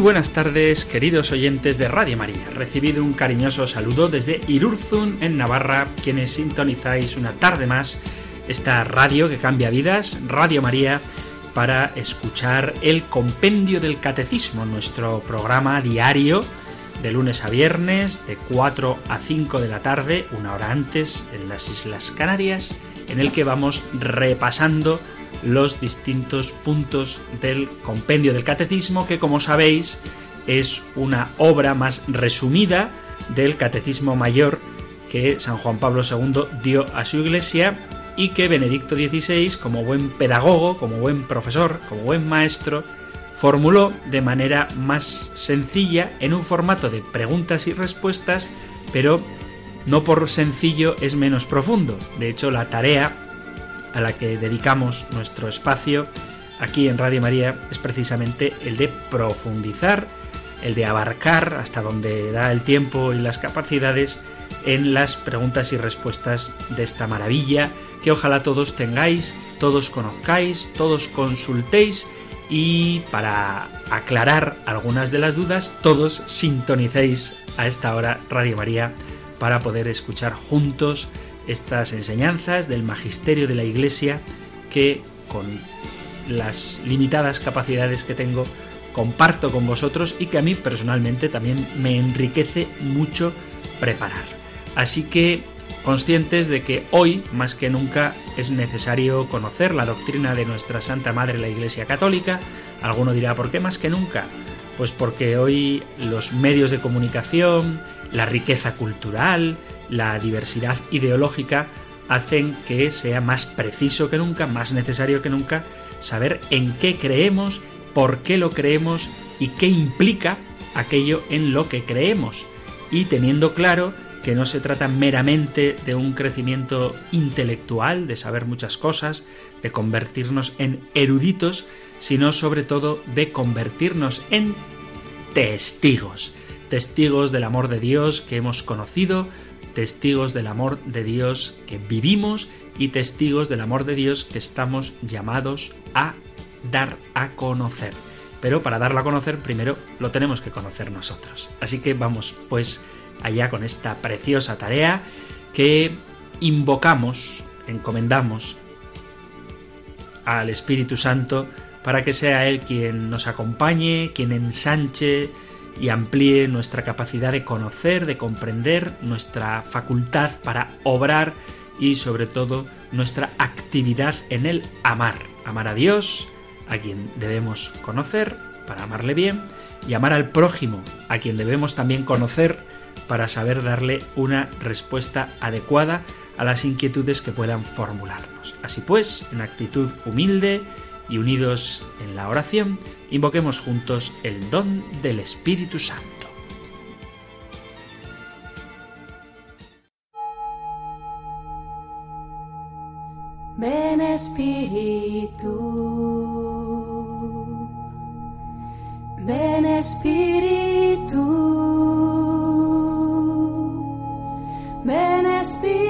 Buenas tardes, queridos oyentes de Radio María. Recibido un cariñoso saludo desde Irurzun, en Navarra, quienes sintonizáis una tarde más esta radio que cambia vidas, Radio María, para escuchar el Compendio del Catecismo, nuestro programa diario de lunes a viernes, de 4 a 5 de la tarde, una hora antes, en las Islas Canarias, en el que vamos repasando los distintos puntos del compendio del catecismo, que como sabéis es una obra más resumida del catecismo mayor que San Juan Pablo II dio a su iglesia y que Benedicto XVI, como buen pedagogo, como buen profesor, como buen maestro, formuló de manera más sencilla en un formato de preguntas y respuestas, pero no por sencillo es menos profundo. De hecho, la tarea a la que dedicamos nuestro espacio aquí en Radio María es precisamente el de profundizar, el de abarcar hasta donde da el tiempo y las capacidades en las preguntas y respuestas de esta maravilla que ojalá todos tengáis, todos conozcáis, todos consultéis y para aclarar algunas de las dudas, todos sintonicéis a esta hora Radio María para poder escuchar juntos estas enseñanzas del magisterio de la Iglesia que con las limitadas capacidades que tengo comparto con vosotros y que a mí personalmente también me enriquece mucho preparar. Así que conscientes de que hoy más que nunca es necesario conocer la doctrina de nuestra Santa Madre la Iglesia Católica. Alguno dirá, ¿por qué más que nunca? Pues porque hoy los medios de comunicación, la riqueza cultural, la diversidad ideológica hacen que sea más preciso que nunca, más necesario que nunca, saber en qué creemos, por qué lo creemos y qué implica aquello en lo que creemos. Y teniendo claro que no se trata meramente de un crecimiento intelectual, de saber muchas cosas, de convertirnos en eruditos, sino sobre todo de convertirnos en testigos, testigos del amor de Dios que hemos conocido, testigos del amor de Dios que vivimos y testigos del amor de Dios que estamos llamados a dar a conocer. Pero para darlo a conocer primero lo tenemos que conocer nosotros. Así que vamos pues allá con esta preciosa tarea que invocamos, encomendamos al Espíritu Santo para que sea Él quien nos acompañe, quien ensanche, y amplíe nuestra capacidad de conocer, de comprender, nuestra facultad para obrar y sobre todo nuestra actividad en el amar. Amar a Dios, a quien debemos conocer para amarle bien, y amar al prójimo, a quien debemos también conocer para saber darle una respuesta adecuada a las inquietudes que puedan formularnos. Así pues, en actitud humilde, y unidos en la oración, invoquemos juntos el don del Espíritu Santo. Ven Espíritu, ven Espíritu, ven Espíritu.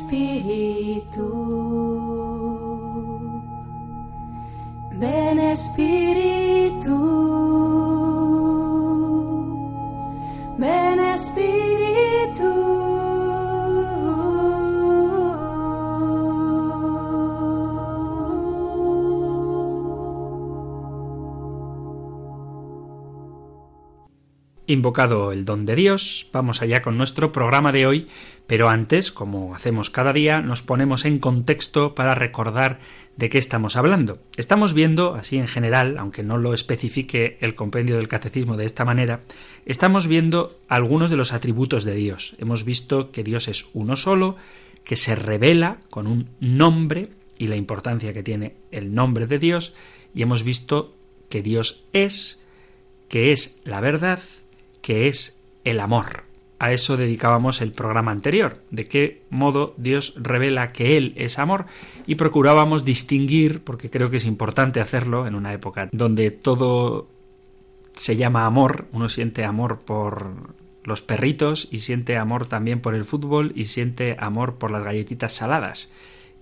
Ven Invocado el don de Dios, vamos allá con nuestro programa de hoy, pero antes, como hacemos cada día, nos ponemos en contexto para recordar de qué estamos hablando. Estamos viendo, así en general, aunque no lo especifique el compendio del catecismo de esta manera, estamos viendo algunos de los atributos de Dios. Hemos visto que Dios es uno solo, que se revela con un nombre y la importancia que tiene el nombre de Dios, y hemos visto que Dios es, que es la verdad, que es el amor. A eso dedicábamos el programa anterior, de qué modo Dios revela que Él es amor y procurábamos distinguir, porque creo que es importante hacerlo en una época donde todo se llama amor, uno siente amor por los perritos y siente amor también por el fútbol y siente amor por las galletitas saladas.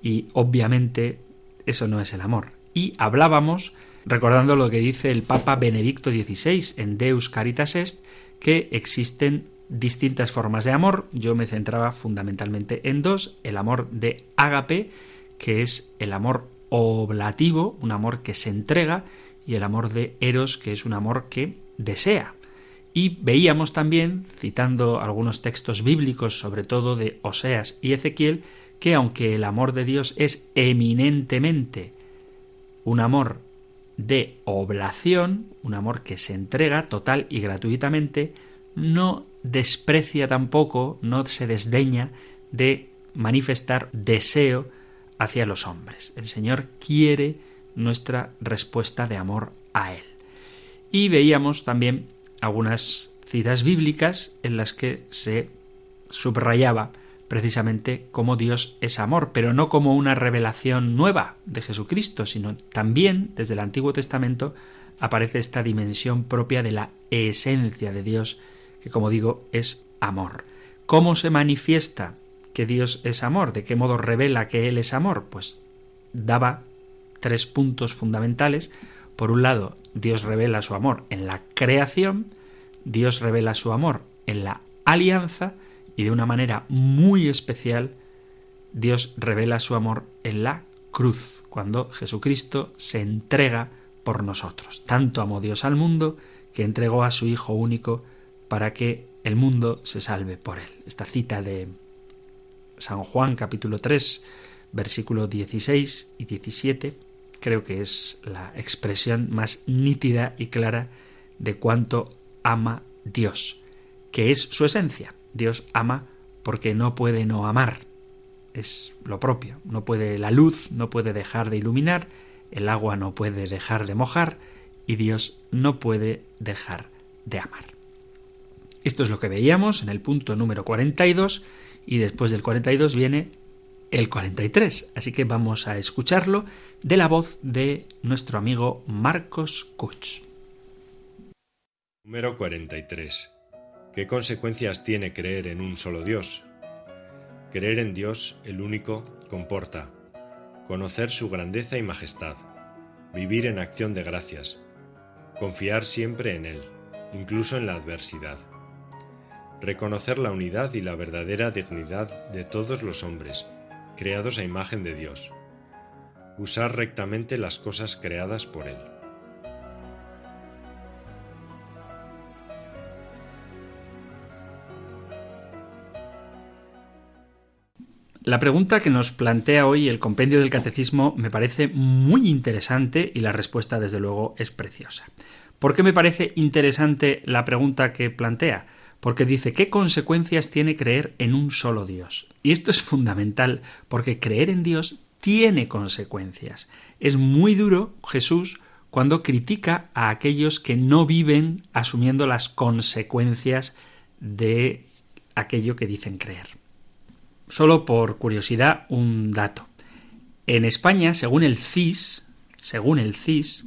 Y obviamente eso no es el amor. Y hablábamos, recordando lo que dice el Papa Benedicto XVI en Deus Caritas Est, que existen distintas formas de amor. Yo me centraba fundamentalmente en dos, el amor de ágape, que es el amor oblativo, un amor que se entrega, y el amor de eros, que es un amor que desea. Y veíamos también, citando algunos textos bíblicos, sobre todo de Oseas y Ezequiel, que aunque el amor de Dios es eminentemente un amor de oblación, un amor que se entrega total y gratuitamente, no desprecia tampoco, no se desdeña de manifestar deseo hacia los hombres. El Señor quiere nuestra respuesta de amor a Él. Y veíamos también algunas citas bíblicas en las que se subrayaba precisamente como Dios es amor, pero no como una revelación nueva de Jesucristo, sino también desde el Antiguo Testamento aparece esta dimensión propia de la esencia de Dios, que como digo es amor. ¿Cómo se manifiesta que Dios es amor? ¿De qué modo revela que Él es amor? Pues daba tres puntos fundamentales. Por un lado, Dios revela su amor en la creación, Dios revela su amor en la alianza, y de una manera muy especial Dios revela su amor en la cruz, cuando Jesucristo se entrega por nosotros. Tanto amó Dios al mundo que entregó a su Hijo único para que el mundo se salve por él. Esta cita de San Juan capítulo 3 versículo 16 y 17 creo que es la expresión más nítida y clara de cuánto ama Dios, que es su esencia. Dios ama porque no puede no amar. Es lo propio. No puede la luz, no puede dejar de iluminar, el agua no puede dejar de mojar y Dios no puede dejar de amar. Esto es lo que veíamos en el punto número 42 y después del 42 viene el 43. Así que vamos a escucharlo de la voz de nuestro amigo Marcos Kuch. Número 43. ¿Qué consecuencias tiene creer en un solo Dios? Creer en Dios, el único, comporta. Conocer su grandeza y majestad, vivir en acción de gracias, confiar siempre en Él, incluso en la adversidad, reconocer la unidad y la verdadera dignidad de todos los hombres, creados a imagen de Dios, usar rectamente las cosas creadas por Él. La pregunta que nos plantea hoy el compendio del catecismo me parece muy interesante y la respuesta desde luego es preciosa. ¿Por qué me parece interesante la pregunta que plantea? porque dice qué consecuencias tiene creer en un solo Dios. Y esto es fundamental, porque creer en Dios tiene consecuencias. Es muy duro Jesús cuando critica a aquellos que no viven asumiendo las consecuencias de aquello que dicen creer. Solo por curiosidad, un dato. En España, según el CIS, según el CIS,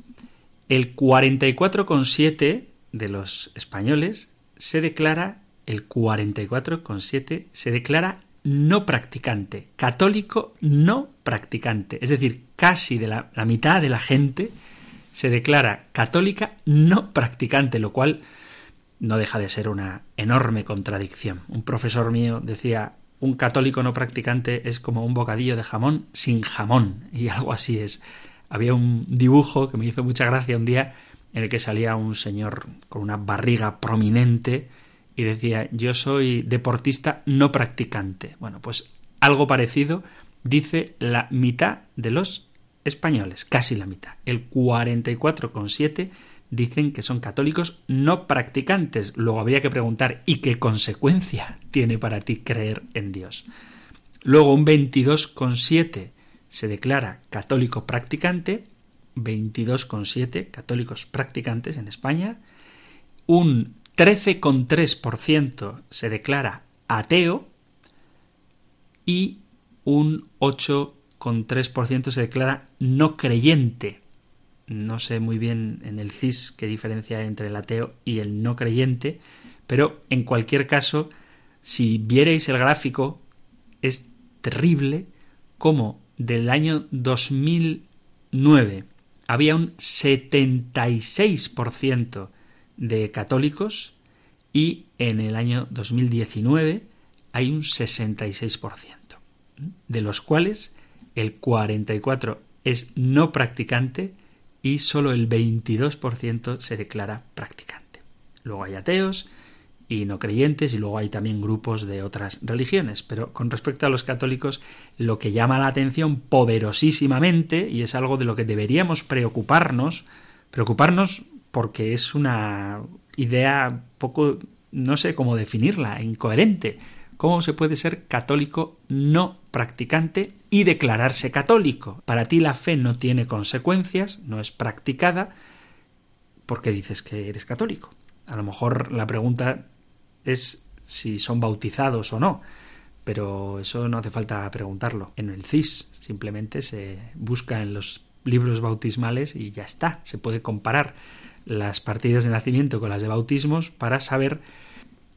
el 44,7 de los españoles se declara, el 44,7 se declara no practicante, católico no practicante. Es decir, casi de la, la, mitad de la gente se declara católica no practicante, lo cual no deja de ser una enorme contradicción. Un profesor mío decía, un católico no practicante es como un bocadillo de jamón sin jamón, y algo así es. Había un dibujo que me hizo mucha gracia un día en el que salía un señor con una barriga prominente y decía yo soy deportista no practicante. Bueno, pues algo parecido dice la mitad de los españoles, casi la mitad. El 44,7 dicen que son católicos no practicantes. Luego habría que preguntar ¿y qué consecuencia tiene para ti creer en Dios? Luego un 22,7 se declara católico practicante 22,7 católicos practicantes en España, un 13,3% se declara ateo y un 8,3% se declara no creyente. No sé muy bien en el CIS qué diferencia hay entre el ateo y el no creyente, pero en cualquier caso, si vierais el gráfico, es terrible como del año 2009 había un 76% de católicos y en el año 2019 hay un 66%, de los cuales el 44% es no practicante y solo el 22% se declara practicante. Luego hay ateos, y no creyentes y luego hay también grupos de otras religiones. Pero con respecto a los católicos, lo que llama la atención poderosísimamente, y es algo de lo que deberíamos preocuparnos, preocuparnos porque es una idea poco, no sé cómo definirla, incoherente. ¿Cómo se puede ser católico no practicante y declararse católico? Para ti la fe no tiene consecuencias, no es practicada, porque dices que eres católico. A lo mejor la pregunta es si son bautizados o no, pero eso no hace falta preguntarlo. En el CIS simplemente se busca en los libros bautismales y ya está, se puede comparar las partidas de nacimiento con las de bautismos para saber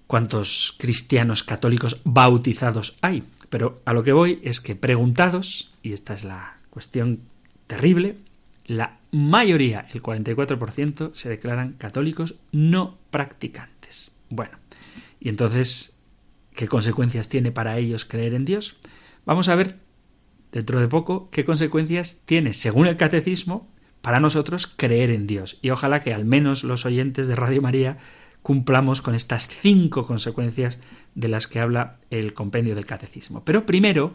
cuántos cristianos católicos bautizados hay. Pero a lo que voy es que preguntados, y esta es la cuestión terrible, la mayoría, el 44%, se declaran católicos no practicantes. Bueno, y entonces, ¿qué consecuencias tiene para ellos creer en Dios? Vamos a ver dentro de poco qué consecuencias tiene, según el catecismo, para nosotros creer en Dios. Y ojalá que al menos los oyentes de Radio María cumplamos con estas cinco consecuencias de las que habla el compendio del catecismo. Pero primero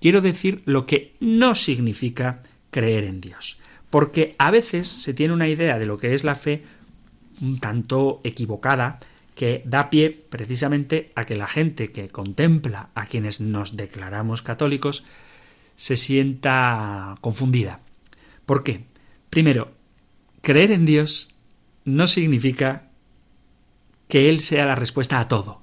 quiero decir lo que no significa creer en Dios. Porque a veces se tiene una idea de lo que es la fe un tanto equivocada que da pie precisamente a que la gente que contempla a quienes nos declaramos católicos se sienta confundida. ¿Por qué? Primero, creer en Dios no significa que Él sea la respuesta a todo.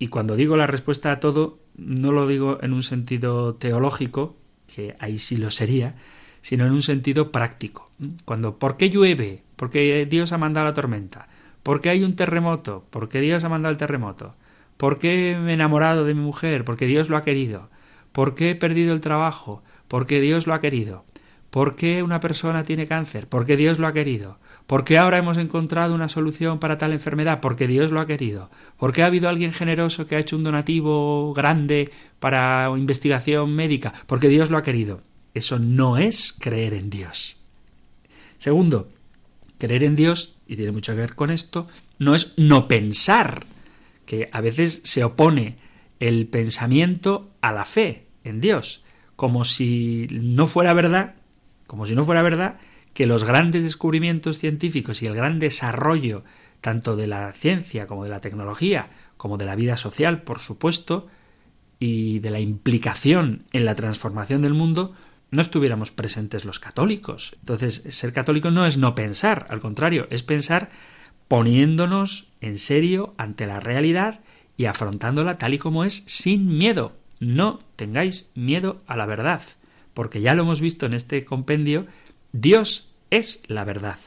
Y cuando digo la respuesta a todo, no lo digo en un sentido teológico, que ahí sí lo sería, sino en un sentido práctico. Cuando, ¿por qué llueve? Porque Dios ha mandado la tormenta. ¿Por qué hay un terremoto? Porque Dios ha mandado el terremoto. ¿Por qué me he enamorado de mi mujer? Porque Dios lo ha querido. ¿Por qué he perdido el trabajo? Porque Dios lo ha querido. ¿Por qué una persona tiene cáncer? Porque Dios lo ha querido. ¿Por qué ahora hemos encontrado una solución para tal enfermedad? Porque Dios lo ha querido. ¿Por qué ha habido alguien generoso que ha hecho un donativo grande para investigación médica? Porque Dios lo ha querido. Eso no es creer en Dios. Segundo, creer en Dios y tiene mucho que ver con esto, no es no pensar, que a veces se opone el pensamiento a la fe en Dios, como si no fuera verdad, como si no fuera verdad que los grandes descubrimientos científicos y el gran desarrollo tanto de la ciencia como de la tecnología, como de la vida social, por supuesto, y de la implicación en la transformación del mundo, no estuviéramos presentes los católicos. Entonces, ser católico no es no pensar, al contrario, es pensar poniéndonos en serio ante la realidad y afrontándola tal y como es, sin miedo. No tengáis miedo a la verdad, porque ya lo hemos visto en este compendio, Dios es la verdad.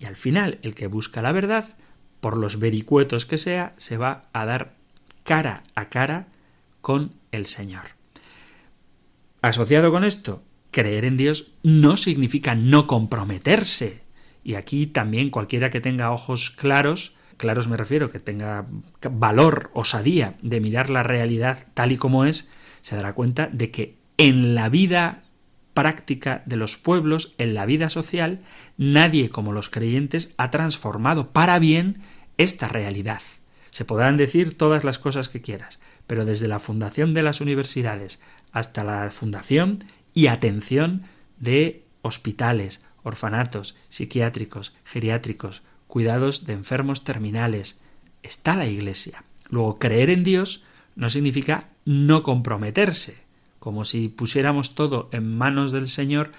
Y al final, el que busca la verdad, por los vericuetos que sea, se va a dar cara a cara con el Señor. Asociado con esto, creer en Dios no significa no comprometerse. Y aquí también cualquiera que tenga ojos claros, claros me refiero, que tenga valor, osadía de mirar la realidad tal y como es, se dará cuenta de que en la vida práctica de los pueblos, en la vida social, nadie como los creyentes ha transformado para bien esta realidad. Se podrán decir todas las cosas que quieras, pero desde la fundación de las universidades hasta la fundación y atención de hospitales, orfanatos, psiquiátricos, geriátricos, cuidados de enfermos terminales, está la Iglesia. Luego, creer en Dios no significa no comprometerse, como si pusiéramos todo en manos del Señor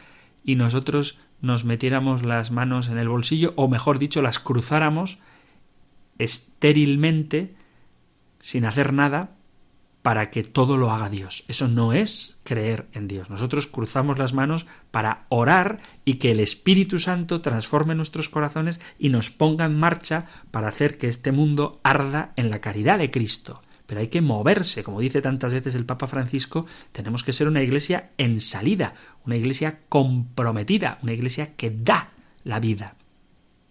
y nosotros nos metiéramos las manos en el bolsillo, o mejor dicho, las cruzáramos estérilmente, sin hacer nada, para que todo lo haga Dios. Eso no es creer en Dios. Nosotros cruzamos las manos para orar y que el Espíritu Santo transforme nuestros corazones y nos ponga en marcha para hacer que este mundo arda en la caridad de Cristo. Pero hay que moverse, como dice tantas veces el Papa Francisco, tenemos que ser una iglesia en salida, una iglesia comprometida, una iglesia que da la vida.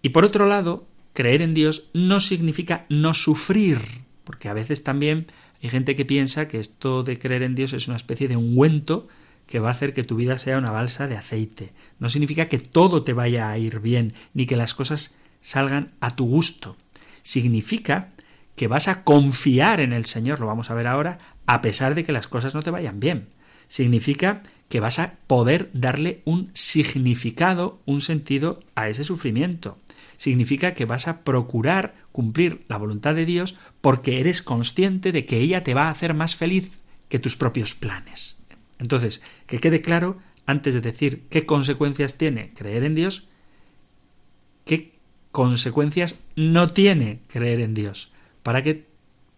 Y por otro lado, creer en Dios no significa no sufrir, porque a veces también hay gente que piensa que esto de creer en Dios es una especie de ungüento que va a hacer que tu vida sea una balsa de aceite. No significa que todo te vaya a ir bien, ni que las cosas salgan a tu gusto. Significa que vas a confiar en el Señor, lo vamos a ver ahora, a pesar de que las cosas no te vayan bien. Significa que vas a poder darle un significado, un sentido a ese sufrimiento significa que vas a procurar cumplir la voluntad de Dios porque eres consciente de que ella te va a hacer más feliz que tus propios planes. Entonces, que quede claro, antes de decir qué consecuencias tiene creer en Dios, qué consecuencias no tiene creer en Dios, para que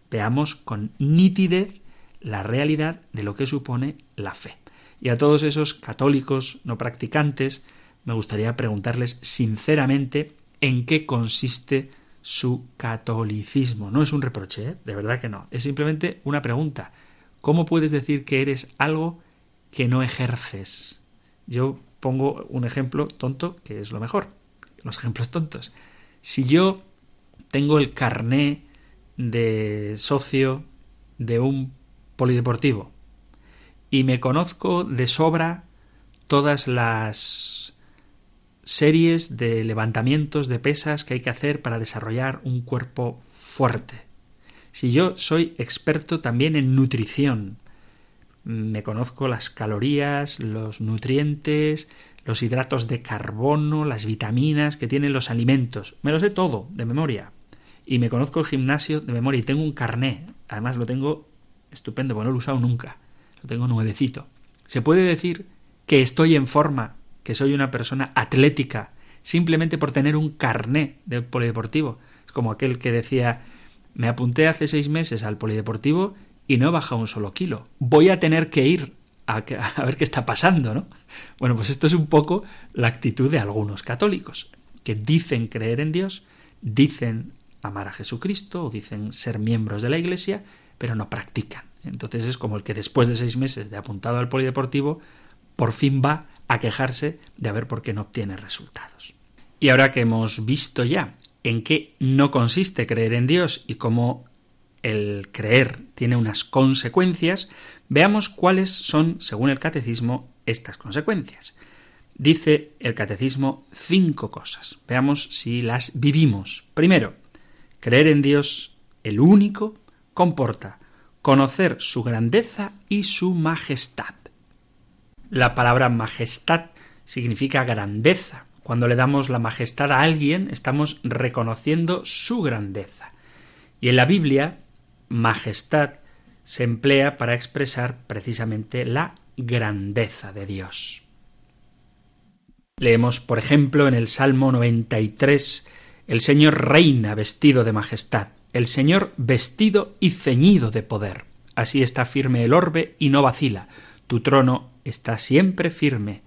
veamos con nitidez la realidad de lo que supone la fe. Y a todos esos católicos no practicantes, me gustaría preguntarles sinceramente en qué consiste su catolicismo. No es un reproche, ¿eh? de verdad que no. Es simplemente una pregunta. ¿Cómo puedes decir que eres algo que no ejerces? Yo pongo un ejemplo tonto que es lo mejor. Los ejemplos tontos. Si yo tengo el carné de socio de un polideportivo y me conozco de sobra todas las series de levantamientos de pesas que hay que hacer para desarrollar un cuerpo fuerte. Si yo soy experto también en nutrición, me conozco las calorías, los nutrientes, los hidratos de carbono, las vitaminas que tienen los alimentos, me lo sé todo de memoria. Y me conozco el gimnasio de memoria y tengo un carné, además lo tengo estupendo, porque no lo he usado nunca, lo tengo nuevecito. ¿Se puede decir que estoy en forma que soy una persona atlética simplemente por tener un carné de polideportivo. Es como aquel que decía me apunté hace seis meses al polideportivo y no he bajado un solo kilo. Voy a tener que ir a, a, ver qué está pasando, ¿no? Bueno, pues esto es un poco la actitud de algunos católicos, que dicen creer en Dios, dicen amar a Jesucristo o dicen ser miembros de la Iglesia, pero no practican. Entonces es como el que después de seis meses de apuntado al polideportivo, por fin va a quejarse de ver por qué no obtiene resultados. Y ahora que hemos visto ya en qué no consiste creer en Dios y cómo el creer tiene unas consecuencias, veamos cuáles son, según el catecismo, estas consecuencias. Dice el catecismo cinco cosas. Veamos si las vivimos. Primero, creer en Dios, el único, comporta conocer su grandeza y su majestad. La palabra majestad significa grandeza, Cuando le damos la majestad a alguien, estamos reconociendo su grandeza. Y en la Biblia, majestad se emplea para expresar precisamente la grandeza de Dios. Leemos, por ejemplo, en el Salmo 93, el Señor reina vestido de majestad, el Señor vestido y ceñido de poder. Así está firme el orbe y no vacila. Tu trono está siempre firme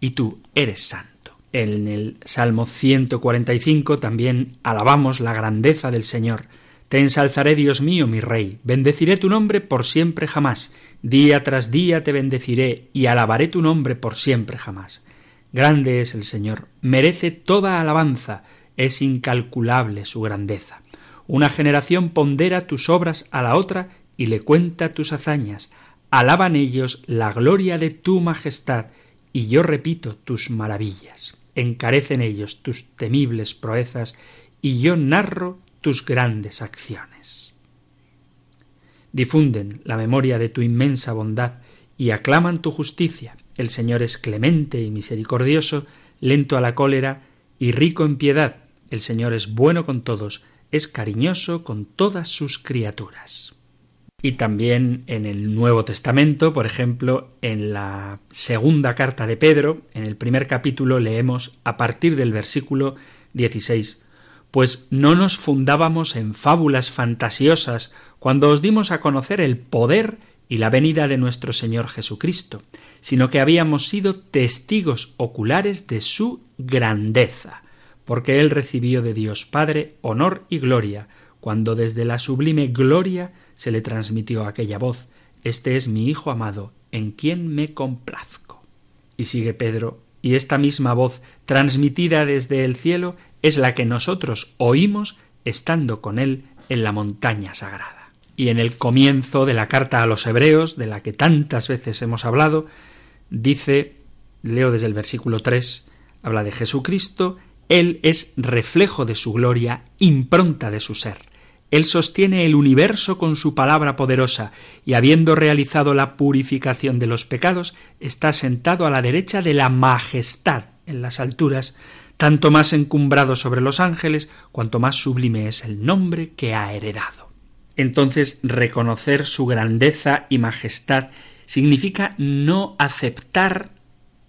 y tú eres santo. En el Salmo 145 también alabamos la grandeza del Señor. Te ensalzaré, Dios mío, mi Rey, bendeciré tu nombre por siempre jamás. Día tras día te bendeciré y alabaré tu nombre por siempre jamás. Grande es el Señor, merece toda alabanza, es incalculable su grandeza. Una generación pondera tus obras a la otra y le cuenta tus hazañas. Alaban ellos la gloria de tu majestad, y yo repito tus maravillas. Encarecen ellos tus temibles proezas, y yo narro tus grandes acciones. Difunden la memoria de tu inmensa bondad y aclaman tu justicia. El Señor es clemente y misericordioso, lento a la cólera y rico en piedad. El Señor es bueno con todos, es cariñoso con todas sus criaturas. Y también en el Nuevo Testamento, por ejemplo, en la segunda carta de Pedro, en el primer capítulo leemos a partir del versículo 16 pues no nos fundábamos en fábulas fantasiosas cuando os dimos a conocer el poder y la venida de nuestro Señor Jesucristo, sino que habíamos sido testigos oculares de su grandeza, porque Él recibió de Dios Padre honor y gloria, cuando desde la sublime gloria se le transmitió aquella voz Este es mi Hijo amado, en quien me complazco. Y sigue Pedro, y esta misma voz, transmitida desde el cielo, es la que nosotros oímos estando con Él en la montaña sagrada. Y en el comienzo de la carta a los Hebreos, de la que tantas veces hemos hablado, dice, leo desde el versículo 3, habla de Jesucristo, Él es reflejo de su gloria, impronta de su ser. Él sostiene el universo con su palabra poderosa, y habiendo realizado la purificación de los pecados, está sentado a la derecha de la majestad en las alturas, tanto más encumbrado sobre los ángeles, cuanto más sublime es el nombre que ha heredado. Entonces, reconocer su grandeza y majestad significa no aceptar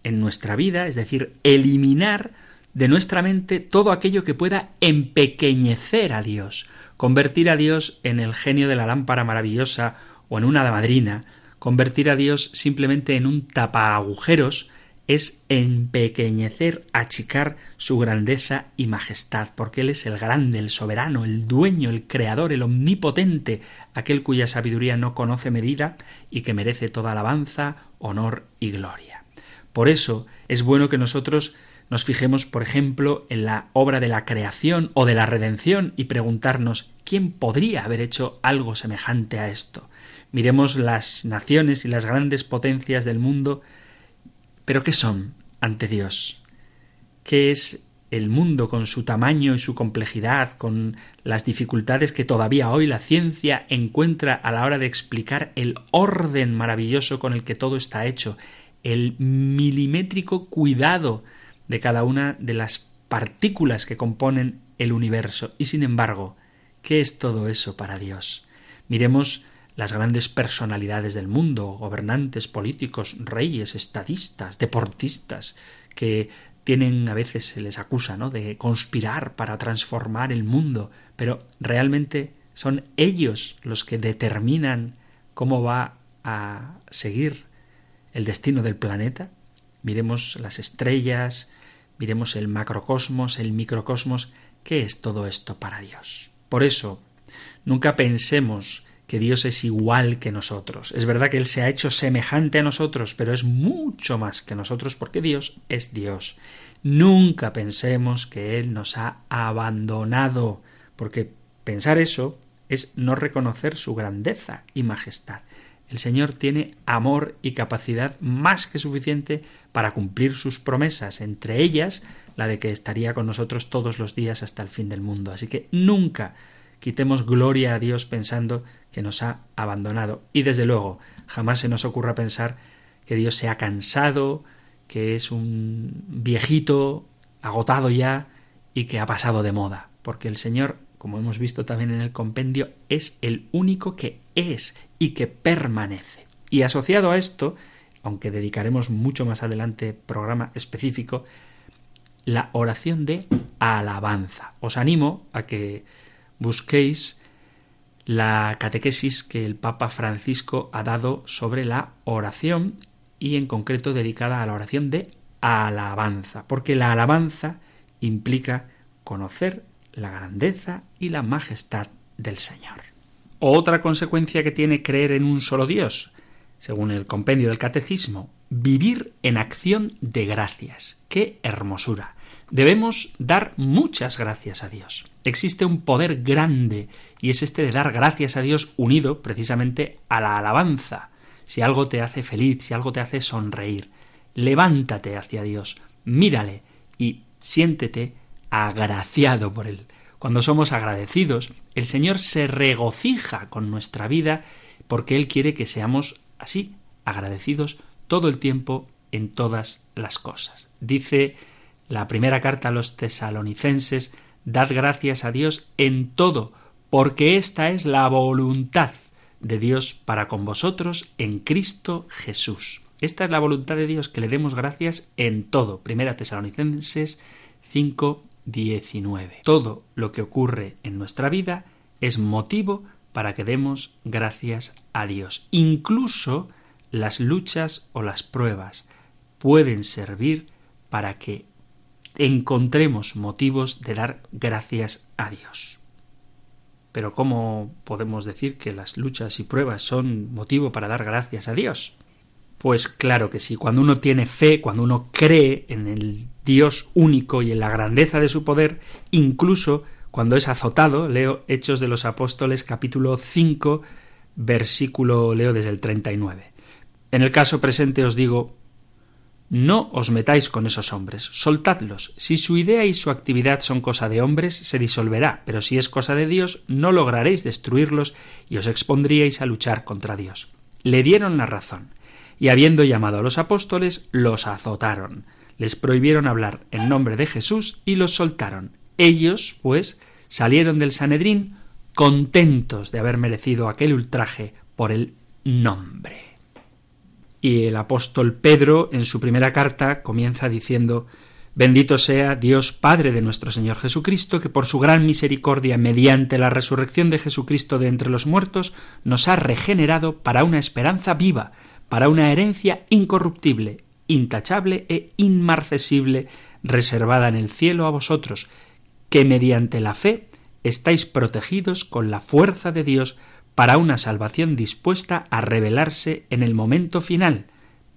en nuestra vida, es decir, eliminar de nuestra mente todo aquello que pueda empequeñecer a Dios, convertir a Dios en el genio de la lámpara maravillosa o en una madrina, convertir a Dios simplemente en un tapa agujeros es empequeñecer, achicar su grandeza y majestad, porque Él es el grande, el soberano, el dueño, el creador, el omnipotente, aquel cuya sabiduría no conoce medida y que merece toda alabanza, honor y gloria. Por eso es bueno que nosotros nos fijemos, por ejemplo, en la obra de la creación o de la redención y preguntarnos quién podría haber hecho algo semejante a esto. Miremos las naciones y las grandes potencias del mundo pero ¿qué son ante Dios? ¿Qué es el mundo con su tamaño y su complejidad, con las dificultades que todavía hoy la ciencia encuentra a la hora de explicar el orden maravilloso con el que todo está hecho, el milimétrico cuidado de cada una de las partículas que componen el universo. Y sin embargo, ¿qué es todo eso para Dios? Miremos las grandes personalidades del mundo, gobernantes, políticos, reyes, estadistas, deportistas, que tienen a veces se les acusa, ¿no? de conspirar para transformar el mundo, pero realmente son ellos los que determinan cómo va a seguir el destino del planeta. Miremos las estrellas, miremos el macrocosmos, el microcosmos, ¿qué es todo esto para Dios? Por eso, nunca pensemos que Dios es igual que nosotros. Es verdad que Él se ha hecho semejante a nosotros, pero es mucho más que nosotros porque Dios es Dios. Nunca pensemos que Él nos ha abandonado, porque pensar eso es no reconocer su grandeza y majestad. El Señor tiene amor y capacidad más que suficiente para cumplir sus promesas, entre ellas la de que estaría con nosotros todos los días hasta el fin del mundo. Así que nunca quitemos gloria a Dios pensando que nos ha abandonado. Y desde luego, jamás se nos ocurra pensar que Dios se ha cansado, que es un viejito agotado ya y que ha pasado de moda, porque el Señor, como hemos visto también en el compendio, es el único que es y que permanece. Y asociado a esto, aunque dedicaremos mucho más adelante programa específico, la oración de alabanza. Os animo a que busquéis la catequesis que el Papa Francisco ha dado sobre la oración y en concreto dedicada a la oración de alabanza, porque la alabanza implica conocer la grandeza y la majestad del Señor. Otra consecuencia que tiene creer en un solo Dios, según el compendio del Catecismo, vivir en acción de gracias. ¡Qué hermosura! Debemos dar muchas gracias a Dios. Existe un poder grande y es este de dar gracias a Dios unido precisamente a la alabanza. Si algo te hace feliz, si algo te hace sonreír, levántate hacia Dios, mírale y siéntete agraciado por Él. Cuando somos agradecidos, el Señor se regocija con nuestra vida porque Él quiere que seamos así, agradecidos todo el tiempo en todas las cosas. Dice la primera carta a los tesalonicenses, Dad gracias a Dios en todo, porque esta es la voluntad de Dios para con vosotros en Cristo Jesús. Esta es la voluntad de Dios, que le demos gracias en todo. Primera Tesalonicenses 5, 19. Todo lo que ocurre en nuestra vida es motivo para que demos gracias a Dios. Incluso las luchas o las pruebas pueden servir para que encontremos motivos de dar gracias a Dios. Pero ¿cómo podemos decir que las luchas y pruebas son motivo para dar gracias a Dios? Pues claro que sí, cuando uno tiene fe, cuando uno cree en el Dios único y en la grandeza de su poder, incluso cuando es azotado, leo Hechos de los Apóstoles capítulo 5, versículo, leo desde el 39. En el caso presente os digo, no os metáis con esos hombres, soltadlos. Si su idea y su actividad son cosa de hombres, se disolverá, pero si es cosa de Dios, no lograréis destruirlos y os expondríais a luchar contra Dios. Le dieron la razón, y habiendo llamado a los apóstoles, los azotaron. Les prohibieron hablar en nombre de Jesús y los soltaron. Ellos, pues, salieron del Sanedrín contentos de haber merecido aquel ultraje por el nombre. Y el apóstol Pedro, en su primera carta, comienza diciendo Bendito sea Dios Padre de nuestro Señor Jesucristo, que por su gran misericordia, mediante la resurrección de Jesucristo de entre los muertos, nos ha regenerado para una esperanza viva, para una herencia incorruptible, intachable e inmarcesible, reservada en el cielo a vosotros, que mediante la fe estáis protegidos con la fuerza de Dios para una salvación dispuesta a revelarse en el momento final.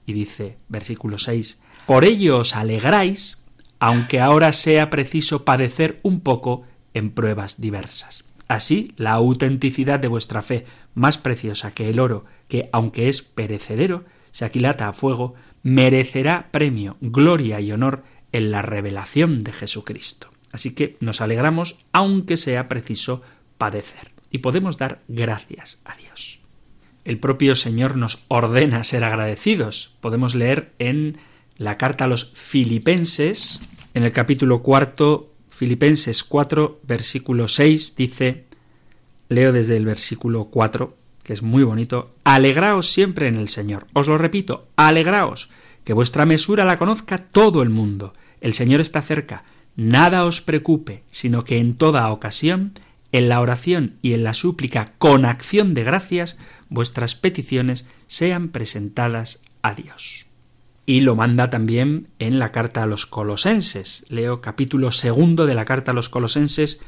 Y dice, versículo 6, Por ello os alegráis, aunque ahora sea preciso padecer un poco en pruebas diversas. Así, la autenticidad de vuestra fe, más preciosa que el oro, que aunque es perecedero, se aquilata a fuego, merecerá premio, gloria y honor en la revelación de Jesucristo. Así que nos alegramos aunque sea preciso padecer y podemos dar gracias a Dios. El propio Señor nos ordena ser agradecidos. Podemos leer en la carta a los filipenses, en el capítulo cuarto, Filipenses 4, versículo 6, dice, leo desde el versículo 4, que es muy bonito, alegraos siempre en el Señor. Os lo repito, alegraos, que vuestra mesura la conozca todo el mundo. El Señor está cerca. Nada os preocupe, sino que en toda ocasión en la oración y en la súplica con acción de gracias, vuestras peticiones sean presentadas a Dios. Y lo manda también en la carta a los colosenses. Leo capítulo segundo de la carta a los colosenses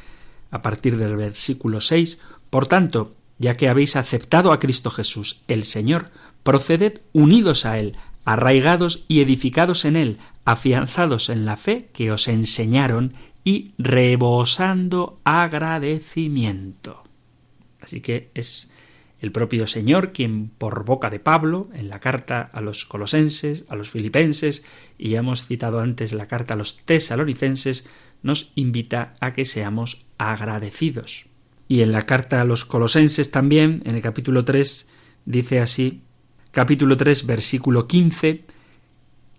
a partir del versículo 6. Por tanto, ya que habéis aceptado a Cristo Jesús, el Señor, proceded unidos a Él, arraigados y edificados en Él, afianzados en la fe que os enseñaron y rebosando agradecimiento. Así que es el propio Señor quien por boca de Pablo, en la carta a los colosenses, a los filipenses, y ya hemos citado antes la carta a los tesalonicenses, nos invita a que seamos agradecidos. Y en la carta a los colosenses también, en el capítulo 3, dice así, capítulo 3, versículo 15,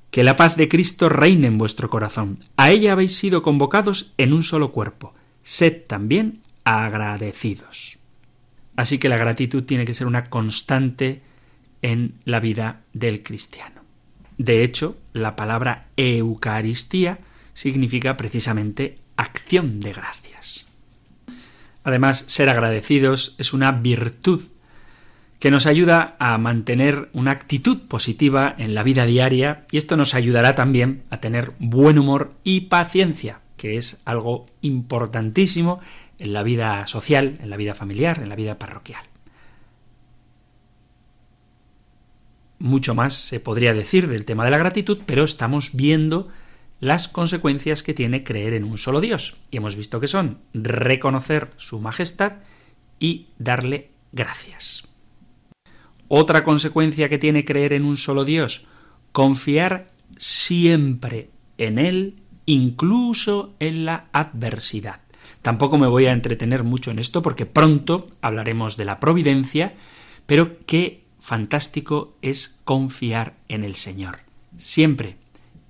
Que la paz de Cristo reine en vuestro corazón. A ella habéis sido convocados en un solo cuerpo. Sed también agradecidos. Así que la gratitud tiene que ser una constante en la vida del cristiano. De hecho, la palabra Eucaristía significa precisamente acción de gracias. Además, ser agradecidos es una virtud que nos ayuda a mantener una actitud positiva en la vida diaria y esto nos ayudará también a tener buen humor y paciencia, que es algo importantísimo en la vida social, en la vida familiar, en la vida parroquial. Mucho más se podría decir del tema de la gratitud, pero estamos viendo las consecuencias que tiene creer en un solo Dios. Y hemos visto que son reconocer su majestad y darle gracias. Otra consecuencia que tiene creer en un solo Dios, confiar siempre en Él, incluso en la adversidad. Tampoco me voy a entretener mucho en esto porque pronto hablaremos de la providencia, pero qué fantástico es confiar en el Señor. Siempre,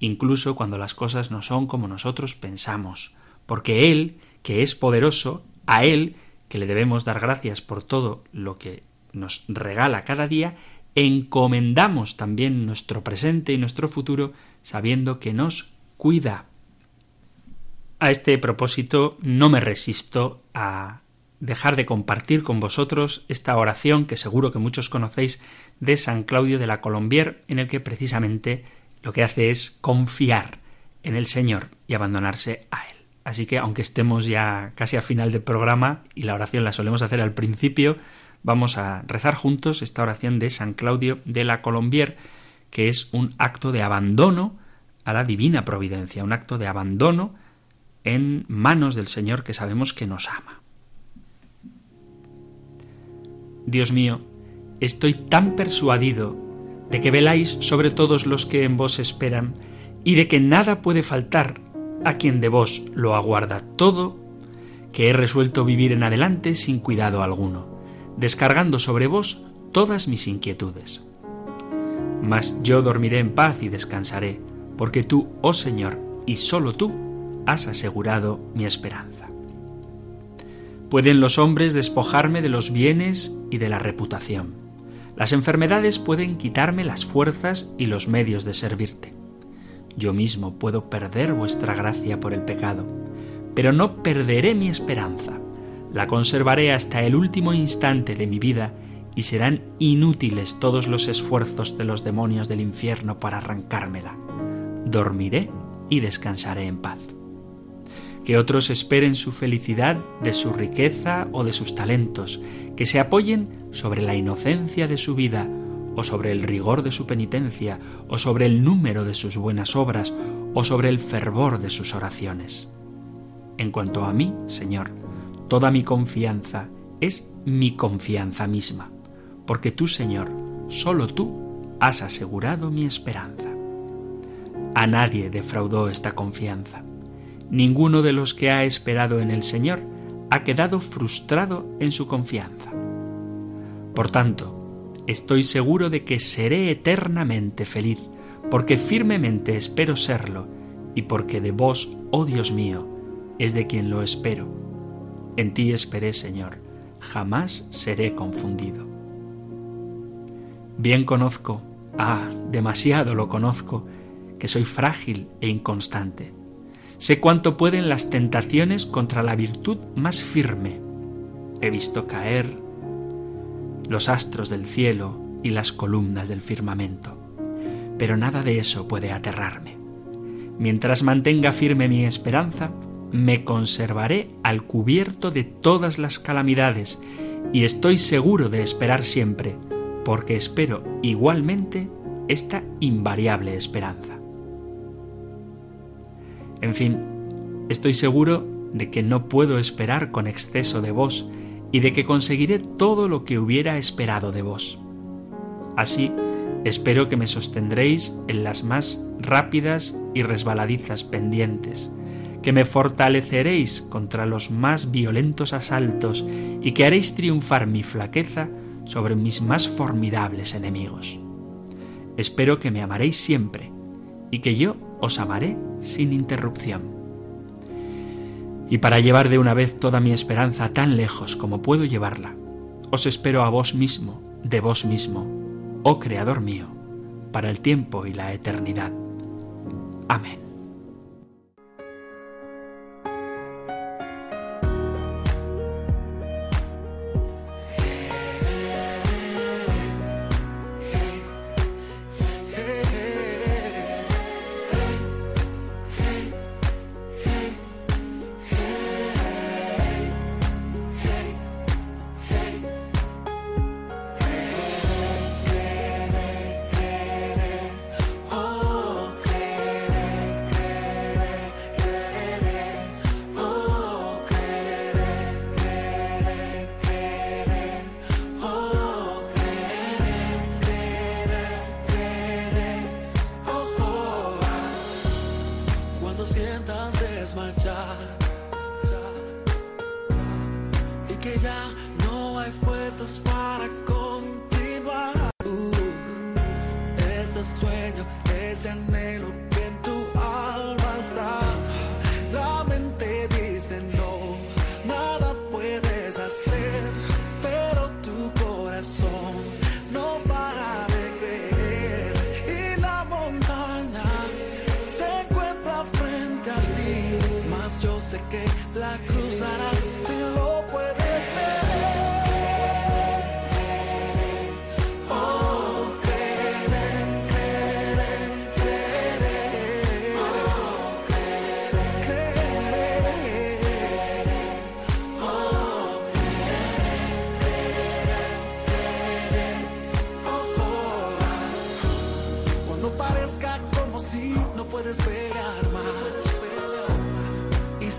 incluso cuando las cosas no son como nosotros pensamos, porque Él, que es poderoso, a Él, que le debemos dar gracias por todo lo que nos regala cada día, encomendamos también nuestro presente y nuestro futuro sabiendo que nos cuida. A este propósito no me resisto a dejar de compartir con vosotros esta oración que seguro que muchos conocéis de San Claudio de la Colombier, en el que precisamente lo que hace es confiar en el Señor y abandonarse a Él. Así que aunque estemos ya casi a final del programa y la oración la solemos hacer al principio, vamos a rezar juntos esta oración de San Claudio de la Colombier, que es un acto de abandono a la divina providencia, un acto de abandono en manos del Señor que sabemos que nos ama. Dios mío, estoy tan persuadido de que veláis sobre todos los que en vos esperan y de que nada puede faltar a quien de vos lo aguarda todo, que he resuelto vivir en adelante sin cuidado alguno descargando sobre vos todas mis inquietudes. Mas yo dormiré en paz y descansaré, porque tú, oh Señor, y sólo tú, has asegurado mi esperanza. Pueden los hombres despojarme de los bienes y de la reputación. Las enfermedades pueden quitarme las fuerzas y los medios de servirte. Yo mismo puedo perder vuestra gracia por el pecado, pero no perderé mi esperanza la conservaré hasta el último instante de mi vida y serán inútiles todos los esfuerzos de los demonios del infierno para arrancármela. Dormiré y descansaré en paz. Que otros esperen su felicidad de su riqueza o de sus talentos, que se apoyen sobre la inocencia de su vida, o sobre el rigor de su penitencia, o sobre el número de sus buenas obras, o sobre el fervor de sus oraciones. En cuanto a mí, Señor, Toda mi confianza es mi confianza misma, porque tú, Señor, solo tú has asegurado mi esperanza. A nadie defraudó esta confianza. Ninguno de los que ha esperado en el Señor ha quedado frustrado en su confianza. Por tanto, estoy seguro de que seré eternamente feliz, porque firmemente espero serlo, y porque de vos, oh Dios mío, es de quien lo espero en ti esperé, Señor, jamás seré confundido. Bien conozco, ah, demasiado lo conozco, que soy frágil e inconstante. Sé cuánto pueden las tentaciones contra la virtud más firme. He visto caer los astros del cielo y las columnas del firmamento, pero nada de eso puede aterrarme. Mientras mantenga firme mi esperanza, me conservaré al cubierto de todas las calamidades y estoy seguro de esperar siempre, porque espero igualmente esta invariable esperanza. En fin, estoy seguro de que no puedo esperar con exceso de vos y de que conseguiré todo lo que hubiera esperado de vos. Así, espero que me sostendréis en las más rápidas y resbaladizas pendientes, que me fortaleceréis contra los más violentos asaltos y que haréis triunfar mi flaqueza sobre mis más formidables enemigos. Espero que me amaréis siempre y que yo os amaré sin interrupción. Y para llevar de una vez toda mi esperanza tan lejos como puedo llevarla, os espero a vos mismo, de vos mismo, oh Creador mío, para el tiempo y la eternidad. Amén. sé que la cruzarás.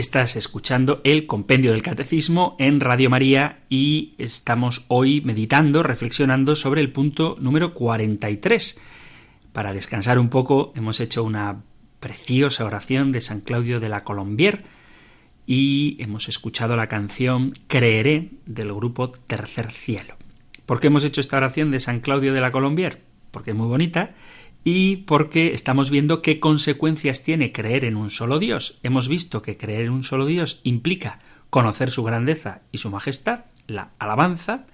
Estás escuchando el Compendio del Catecismo en Radio María y estamos hoy meditando, reflexionando sobre el punto número 43. Para descansar un poco hemos hecho una preciosa oración de San Claudio de la Colombier y hemos escuchado la canción Creeré del grupo Tercer Cielo. ¿Por qué hemos hecho esta oración de San Claudio de la Colombier? Porque es muy bonita y porque estamos viendo qué consecuencias tiene creer en un solo Dios. Hemos visto que creer en un solo Dios implica conocer su grandeza y su majestad, la alabanza,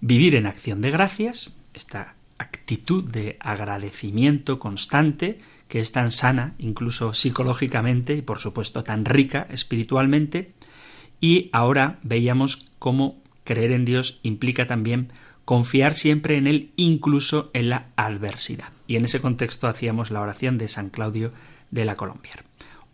vivir en acción de gracias, esta actitud de agradecimiento constante, que es tan sana, incluso psicológicamente, y por supuesto tan rica espiritualmente, y ahora veíamos cómo creer en Dios implica también confiar siempre en Él, incluso en la adversidad. Y en ese contexto hacíamos la oración de San Claudio de la Colombier.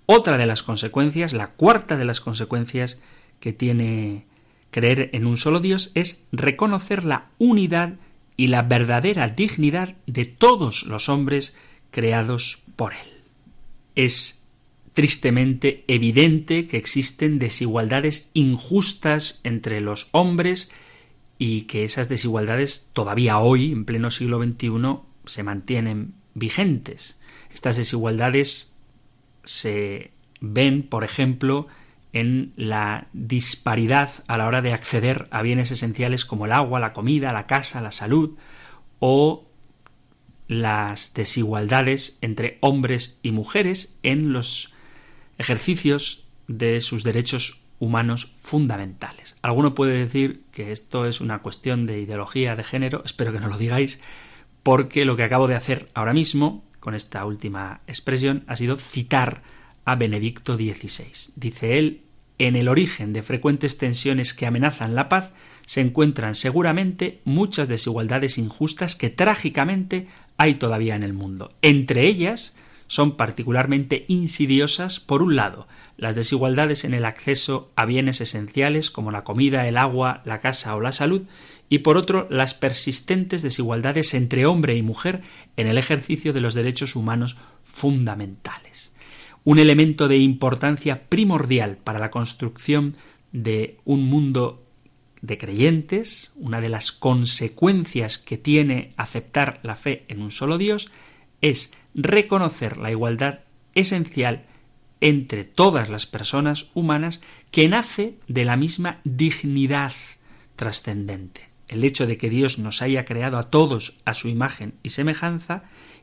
Otra de las consecuencias, la cuarta de las consecuencias que tiene creer en un solo Dios es reconocer la unidad y la verdadera dignidad de todos los hombres creados por Él. Es tristemente evidente que existen desigualdades injustas entre los hombres y que esas desigualdades todavía hoy, en pleno siglo XXI, se mantienen vigentes. Estas desigualdades se ven, por ejemplo, en la disparidad a la hora de acceder a bienes esenciales como el agua, la comida, la casa, la salud, o las desigualdades entre hombres y mujeres en los ejercicios de sus derechos humanos fundamentales. Alguno puede decir que esto es una cuestión de ideología de género, espero que no lo digáis, porque lo que acabo de hacer ahora mismo, con esta última expresión, ha sido citar a Benedicto XVI. Dice él, en el origen de frecuentes tensiones que amenazan la paz se encuentran seguramente muchas desigualdades injustas que trágicamente hay todavía en el mundo. Entre ellas, son particularmente insidiosas, por un lado, las desigualdades en el acceso a bienes esenciales como la comida, el agua, la casa o la salud, y por otro, las persistentes desigualdades entre hombre y mujer en el ejercicio de los derechos humanos fundamentales. Un elemento de importancia primordial para la construcción de un mundo de creyentes, una de las consecuencias que tiene aceptar la fe en un solo Dios, es reconocer la igualdad esencial entre todas las personas humanas que nace de la misma dignidad trascendente. El hecho de que Dios nos haya creado a todos a su imagen y semejanza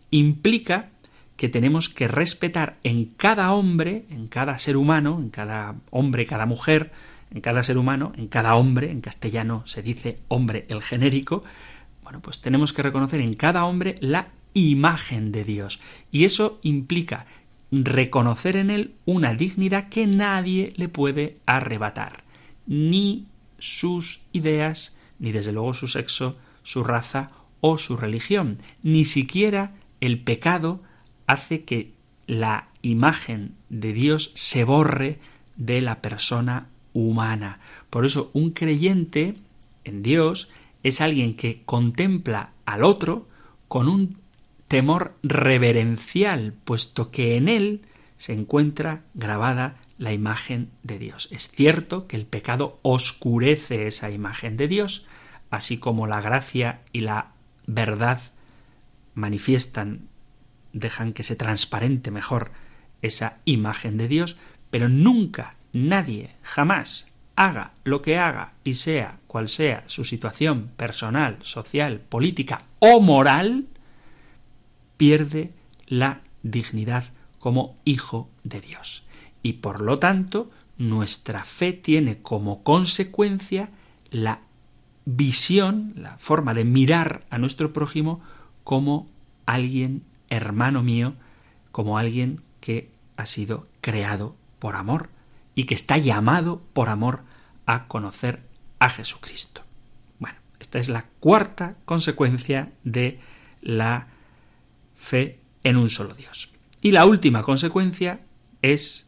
implica que tenemos que respetar en cada hombre, en cada ser humano, en cada hombre, cada mujer, en cada ser humano, en cada hombre, en castellano se dice hombre el genérico, bueno, pues tenemos que reconocer en cada hombre la imagen de Dios. Y eso implica reconocer en él una dignidad que nadie le puede arrebatar, ni sus ideas, ni desde luego su sexo, su raza o su religión. Ni siquiera el pecado hace que la imagen de Dios se borre de la persona humana. Por eso un creyente en Dios es alguien que contempla al otro con un temor reverencial, puesto que en él se encuentra grabada la imagen de Dios. Es cierto que el pecado oscurece esa imagen de Dios, así como la gracia y la verdad manifiestan, dejan que se transparente mejor esa imagen de Dios, pero nunca nadie jamás haga lo que haga y sea cual sea su situación personal, social, política o moral, pierde la dignidad como hijo de Dios. Y por lo tanto, nuestra fe tiene como consecuencia la visión, la forma de mirar a nuestro prójimo como alguien hermano mío, como alguien que ha sido creado por amor y que está llamado por amor a conocer a Jesucristo. Bueno, esta es la cuarta consecuencia de la fe en un solo Dios. Y la última consecuencia es,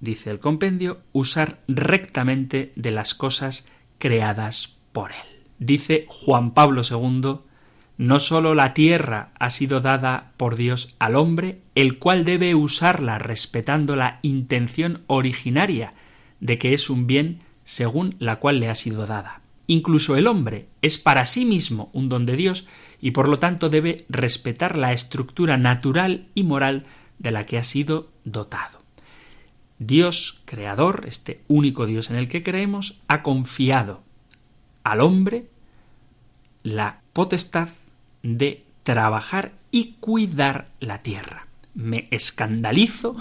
dice el compendio, usar rectamente de las cosas creadas por Él. Dice Juan Pablo II, no sólo la tierra ha sido dada por Dios al hombre, el cual debe usarla respetando la intención originaria de que es un bien según la cual le ha sido dada. Incluso el hombre es para sí mismo un don de Dios y por lo tanto debe respetar la estructura natural y moral de la que ha sido dotado. Dios, creador, este único Dios en el que creemos, ha confiado al hombre la potestad de trabajar y cuidar la tierra. Me escandalizo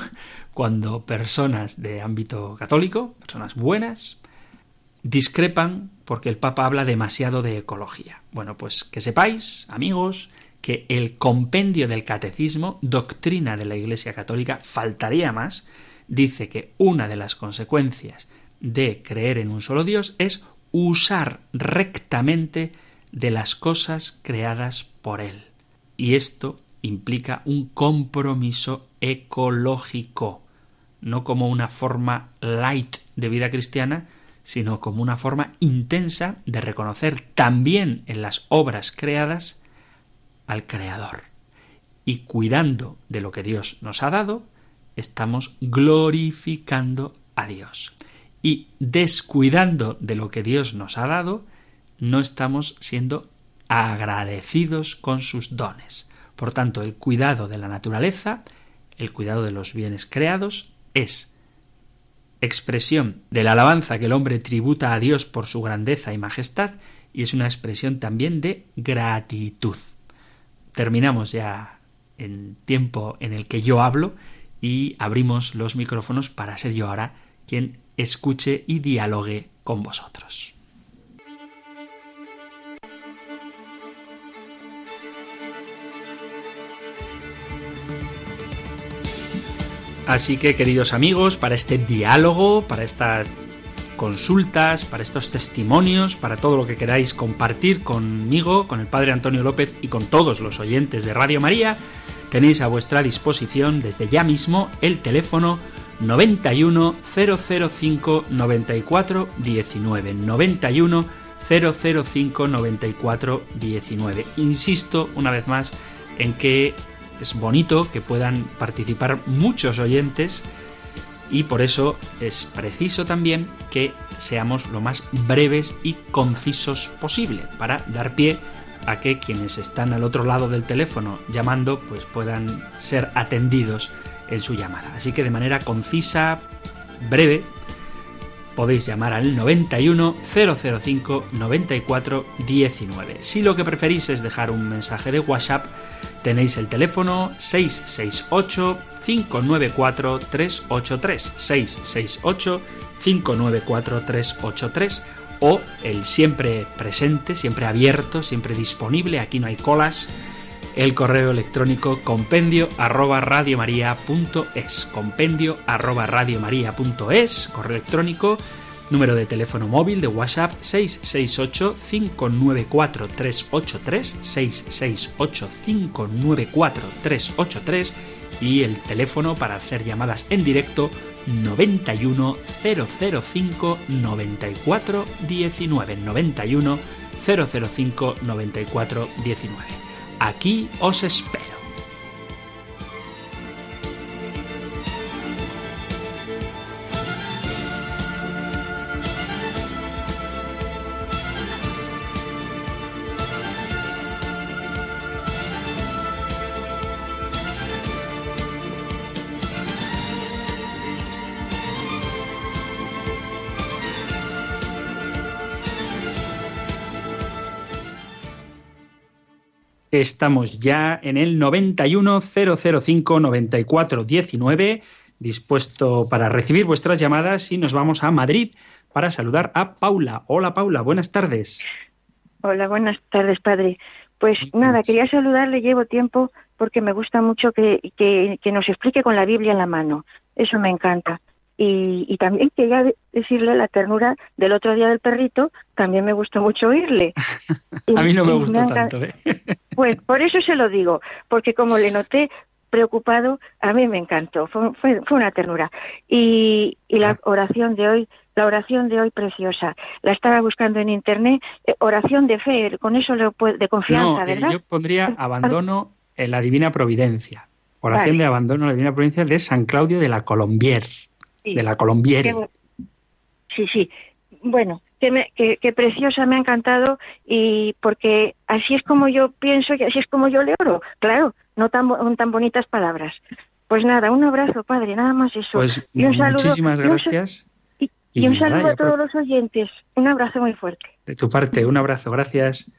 cuando personas de ámbito católico, personas buenas, discrepan porque el Papa habla demasiado de ecología. Bueno, pues que sepáis, amigos, que el compendio del catecismo, doctrina de la Iglesia Católica, faltaría más, dice que una de las consecuencias de creer en un solo Dios es usar rectamente de las cosas creadas por Él. Y esto implica un compromiso ecológico, no como una forma light de vida cristiana, sino como una forma intensa de reconocer también en las obras creadas al Creador. Y cuidando de lo que Dios nos ha dado, estamos glorificando a Dios. Y descuidando de lo que Dios nos ha dado, no estamos siendo agradecidos con sus dones. Por tanto, el cuidado de la naturaleza, el cuidado de los bienes creados, es expresión de la alabanza que el hombre tributa a Dios por su grandeza y majestad, y es una expresión también de gratitud. Terminamos ya en tiempo en el que yo hablo y abrimos los micrófonos para ser yo ahora quien escuche y dialogue con vosotros. Así que, queridos amigos, para este diálogo, para estas consultas, para estos testimonios, para todo lo que queráis compartir conmigo, con el Padre Antonio López y con todos los oyentes de Radio María, tenéis a vuestra disposición desde ya mismo el teléfono 91 005 94 19 91 005 94 19. Insisto una vez más en que es bonito que puedan participar muchos oyentes y por eso es preciso también que seamos lo más breves y concisos posible para dar pie a que quienes están al otro lado del teléfono llamando pues puedan ser atendidos en su llamada. Así que de manera concisa, breve, podéis llamar al 91 005 94 19. Si lo que preferís es dejar un mensaje de WhatsApp, tenéis el teléfono 668 594 383 668 594 383 o el siempre presente, siempre abierto, siempre disponible, aquí no hay colas, el correo electrónico compendio arroba radiomaria.es compendio arroba radiomaria.es correo electrónico número de teléfono móvil de WhatsApp 668 594 383 668 594 383 y el teléfono para hacer llamadas en directo 91 005 94 19 91 005 94 19 Aquí os espero. Estamos ya en el 910059419, dispuesto para recibir vuestras llamadas y nos vamos a Madrid para saludar a Paula. Hola Paula, buenas tardes. Hola, buenas tardes, padre. Pues nada, quería saludarle, llevo tiempo porque me gusta mucho que, que, que nos explique con la Biblia en la mano. Eso me encanta. Y, también quería decirle la ternura del otro día del perrito, también me gustó mucho oírle. a mí no me gustó tanto. ¿eh? Pues por eso se lo digo, porque como le noté preocupado, a mí me encantó, fue, fue, fue una ternura. Y, y la oración de hoy, la oración de hoy preciosa, la estaba buscando en internet, eh, oración de fe, con eso le puede, de confianza, no, eh, ¿verdad? yo pondría abandono en la divina providencia. Oración Vale. de abandono en la divina providencia de San Claudio de la Colombier. Sí. De la Colombiere. Sí, sí. Bueno, que, me- que, que preciosa, me ha encantado y porque así es como yo pienso y así es como yo le oro. Claro, no tan, tan bonitas palabras. Pues nada, un abrazo, padre, nada más eso. Pues y un saludo, muchísimas gracias. Y, Y y un saludo a todos pro- los oyentes. Un abrazo muy fuerte. De tu parte, un abrazo, gracias.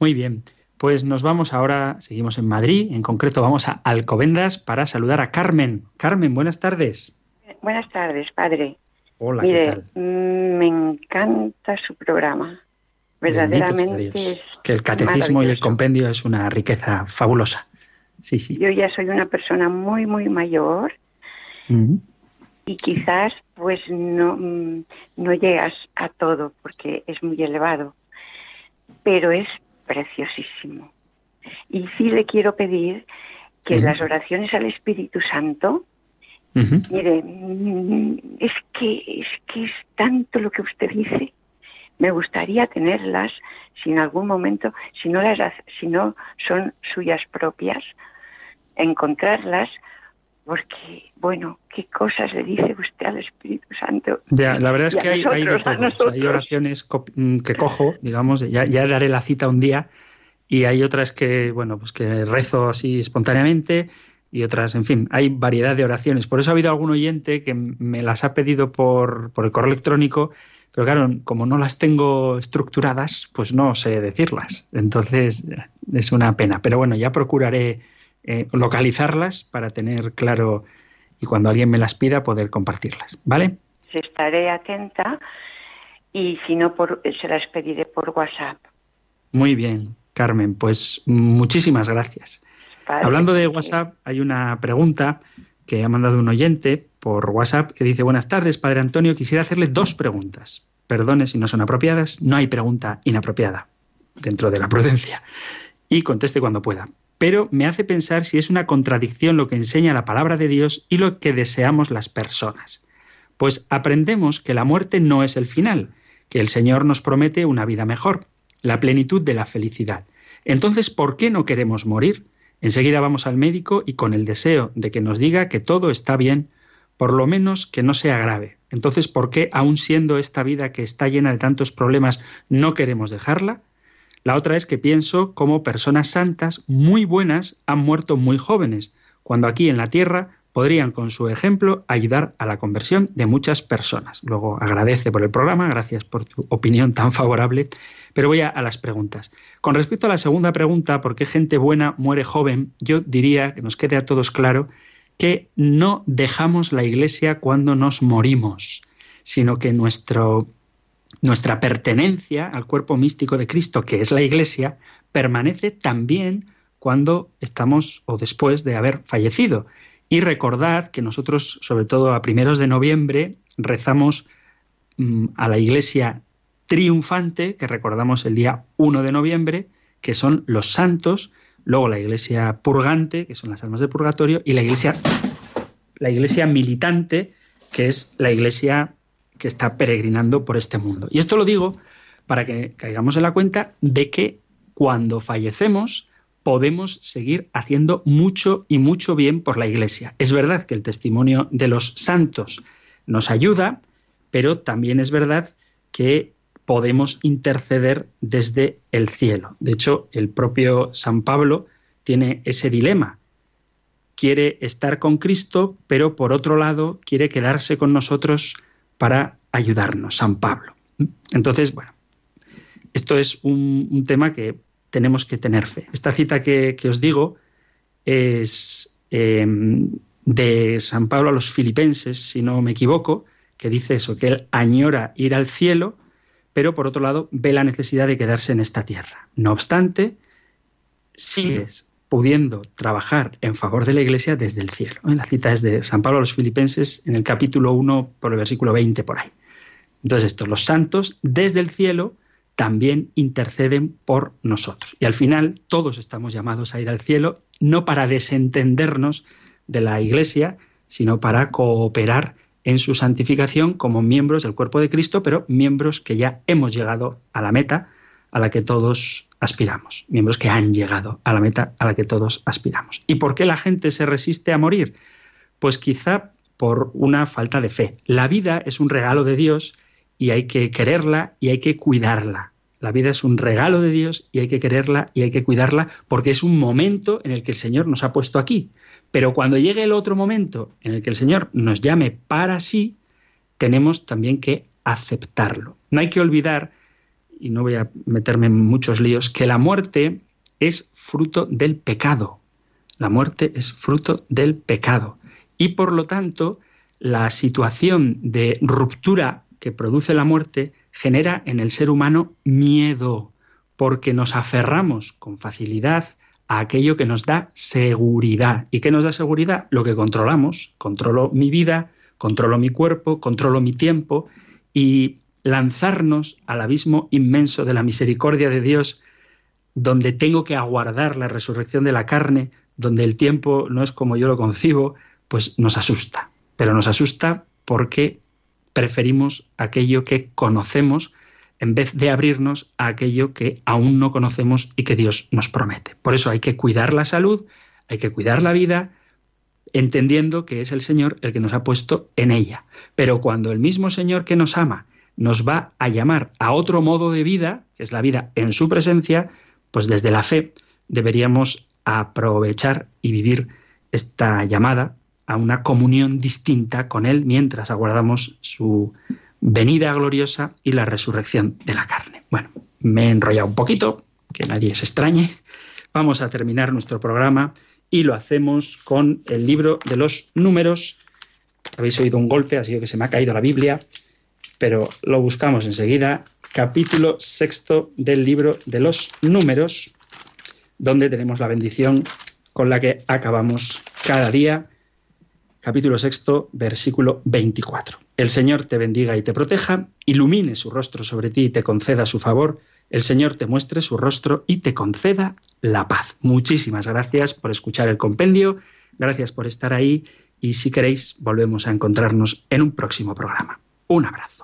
Muy bien, pues nos vamos ahora, seguimos en Madrid, en concreto vamos a Alcobendas para saludar a Carmen. Carmen, buenas tardes. Buenas tardes, padre. Hola, ¿qué Mire, tal? mm, me encanta su programa. Verdaderamente es Que el catecismo y el compendio es una riqueza fabulosa. Sí, sí. Yo ya soy una persona muy, muy mayor y quizás pues no, mm, no llegas a todo porque es muy elevado, pero es preciosísimo. Y sí le quiero pedir que las oraciones al Espíritu Santo Mire, es que, es que es tanto lo que usted dice. Me gustaría tenerlas si en algún momento, si no las, si no son suyas propias, encontrarlas, porque, bueno, qué cosas le dice usted al Espíritu Santo. Ya, la verdad es que hay, de oraciones mm, que cojo, digamos, ya, ya daré la cita un día, y hay otras que, bueno, pues que rezo así espontáneamente, y otras, en fin, hay variedad de oraciones. Por eso ha habido algún oyente que me las ha pedido por, por el correo electrónico, pero claro, como no las tengo estructuradas, pues no sé decirlas. Entonces, es una pena. Pero bueno, ya procuraré eh, localizarlas para tener claro y cuando alguien me las pida poder compartirlas. ¿Vale? Estaré atenta y si no, por, se las pediré por WhatsApp. Muy bien, Carmen, pues muchísimas gracias. Hablando de WhatsApp, hay una pregunta que ha mandado un oyente por WhatsApp que dice, buenas tardes, Padre Antonio, quisiera hacerle dos preguntas. Perdone si no son apropiadas, no hay pregunta inapropiada dentro de la prudencia. Y conteste cuando pueda. Pero me hace pensar si es una contradicción lo que enseña la palabra de Dios y lo que deseamos las personas. Pues aprendemos que la muerte no es el final, que el Señor nos promete una vida mejor, la plenitud de la felicidad. Entonces, ¿por qué no queremos morir? Enseguida vamos al médico y con el deseo de que nos diga que todo está bien, por lo menos que no sea grave. Entonces, ¿por qué, aun siendo esta vida que está llena de tantos problemas, no queremos dejarla? La otra es que pienso cómo personas santas muy buenas han muerto muy jóvenes, cuando aquí en la tierra podrían con su ejemplo ayudar a la conversión de muchas personas. Luego agradece por el programa, gracias por tu opinión tan favorable, pero voy a, a las preguntas. Con respecto a la segunda pregunta, ¿por qué gente buena muere joven? Yo diría que nos quede a todos claro que no dejamos la iglesia cuando nos morimos, sino que nuestro, nuestra pertenencia al cuerpo místico de Cristo, que es la iglesia, permanece también cuando estamos o después de haber fallecido. Y recordad que nosotros, sobre todo a primeros de noviembre, rezamos mm, a la iglesia triunfante, que recordamos el día 1 de noviembre, que son los santos, luego la iglesia purgante, que son las almas del purgatorio, y la iglesia, la iglesia militante, que es la iglesia que está peregrinando por este mundo. Y esto lo digo para que caigamos en la cuenta de que cuando fallecemos podemos seguir haciendo mucho y mucho bien por la iglesia. Es verdad que el testimonio de los santos nos ayuda, pero también es verdad que podemos interceder desde el cielo. De hecho, el propio San Pablo tiene ese dilema. Quiere estar con Cristo, pero por otro lado quiere quedarse con nosotros para ayudarnos, San Pablo. Entonces, bueno, esto es un, tema que tenemos que tener fe. Esta cita que, os digo es eh, de San Pablo a los filipenses, si no me equivoco, que dice eso, que él añora ir al cielo, pero por otro lado ve la necesidad de quedarse en esta tierra. No obstante, sigues pudiendo trabajar en favor de la Iglesia desde el cielo. La cita es de San Pablo a los filipenses en el capítulo 1 por el versículo 20 por ahí. Entonces esto, los santos desde el cielo también interceden por nosotros. Y al final todos estamos llamados a ir al cielo no para desentendernos de la Iglesia, sino para cooperar en su santificación como miembros del cuerpo de Cristo, pero miembros que ya hemos llegado a la meta a la que todos aspiramos, miembros que han llegado a la meta a la que todos aspiramos. ¿Y por qué la gente se resiste a morir? Pues quizá por una falta de fe. La vida es un regalo de Dios y hay que quererla y hay que cuidarla. La vida es un regalo de Dios y hay que quererla y hay que cuidarla porque es un momento en el que el Señor nos ha puesto aquí. Pero cuando llegue el otro momento en el que el Señor nos llame para sí, tenemos también que aceptarlo. No hay que olvidar, y no voy a meterme en muchos líos, que la muerte es fruto del pecado. La muerte es fruto del pecado. Y por lo tanto, la situación de ruptura que produce la muerte genera en el ser humano miedo, porque nos aferramos con facilidad a aquello que nos da seguridad. ¿Y qué nos da seguridad? Lo que controlamos. Controlo mi vida, controlo mi cuerpo, controlo mi tiempo y lanzarnos al abismo inmenso de la misericordia de Dios, donde tengo que aguardar la resurrección de la carne, donde el tiempo no es como yo lo concibo, pues nos asusta. Pero nos asusta porque preferimos aquello que conocemos en vez de abrirnos a aquello que aún no conocemos y que Dios nos promete. Por eso hay que cuidar la salud, hay que cuidar la vida, entendiendo que es el Señor el que nos ha puesto en ella. Pero cuando el mismo Señor que nos ama nos va a llamar a otro modo de vida, que es la vida en su presencia, pues desde la fe deberíamos aprovechar y vivir esta llamada a una comunión distinta con Él mientras aguardamos su venida gloriosa y la resurrección de la carne. Bueno, me he enrollado un poquito, que nadie se extrañe. Vamos a terminar nuestro programa y lo hacemos con el libro de los números. Habéis oído un golpe, ha sido que se me ha caído la Biblia, pero lo buscamos enseguida. Capítulo sexto del libro de los números, donde tenemos la bendición con la que acabamos cada día capítulo sexto, versículo 24. El Señor te bendiga y te proteja, ilumine su rostro sobre ti y te conceda su favor, el Señor te muestre su rostro y te conceda la paz. Muchísimas gracias por escuchar el compendio, gracias por estar ahí y si queréis volvemos a encontrarnos en un próximo programa. Un abrazo.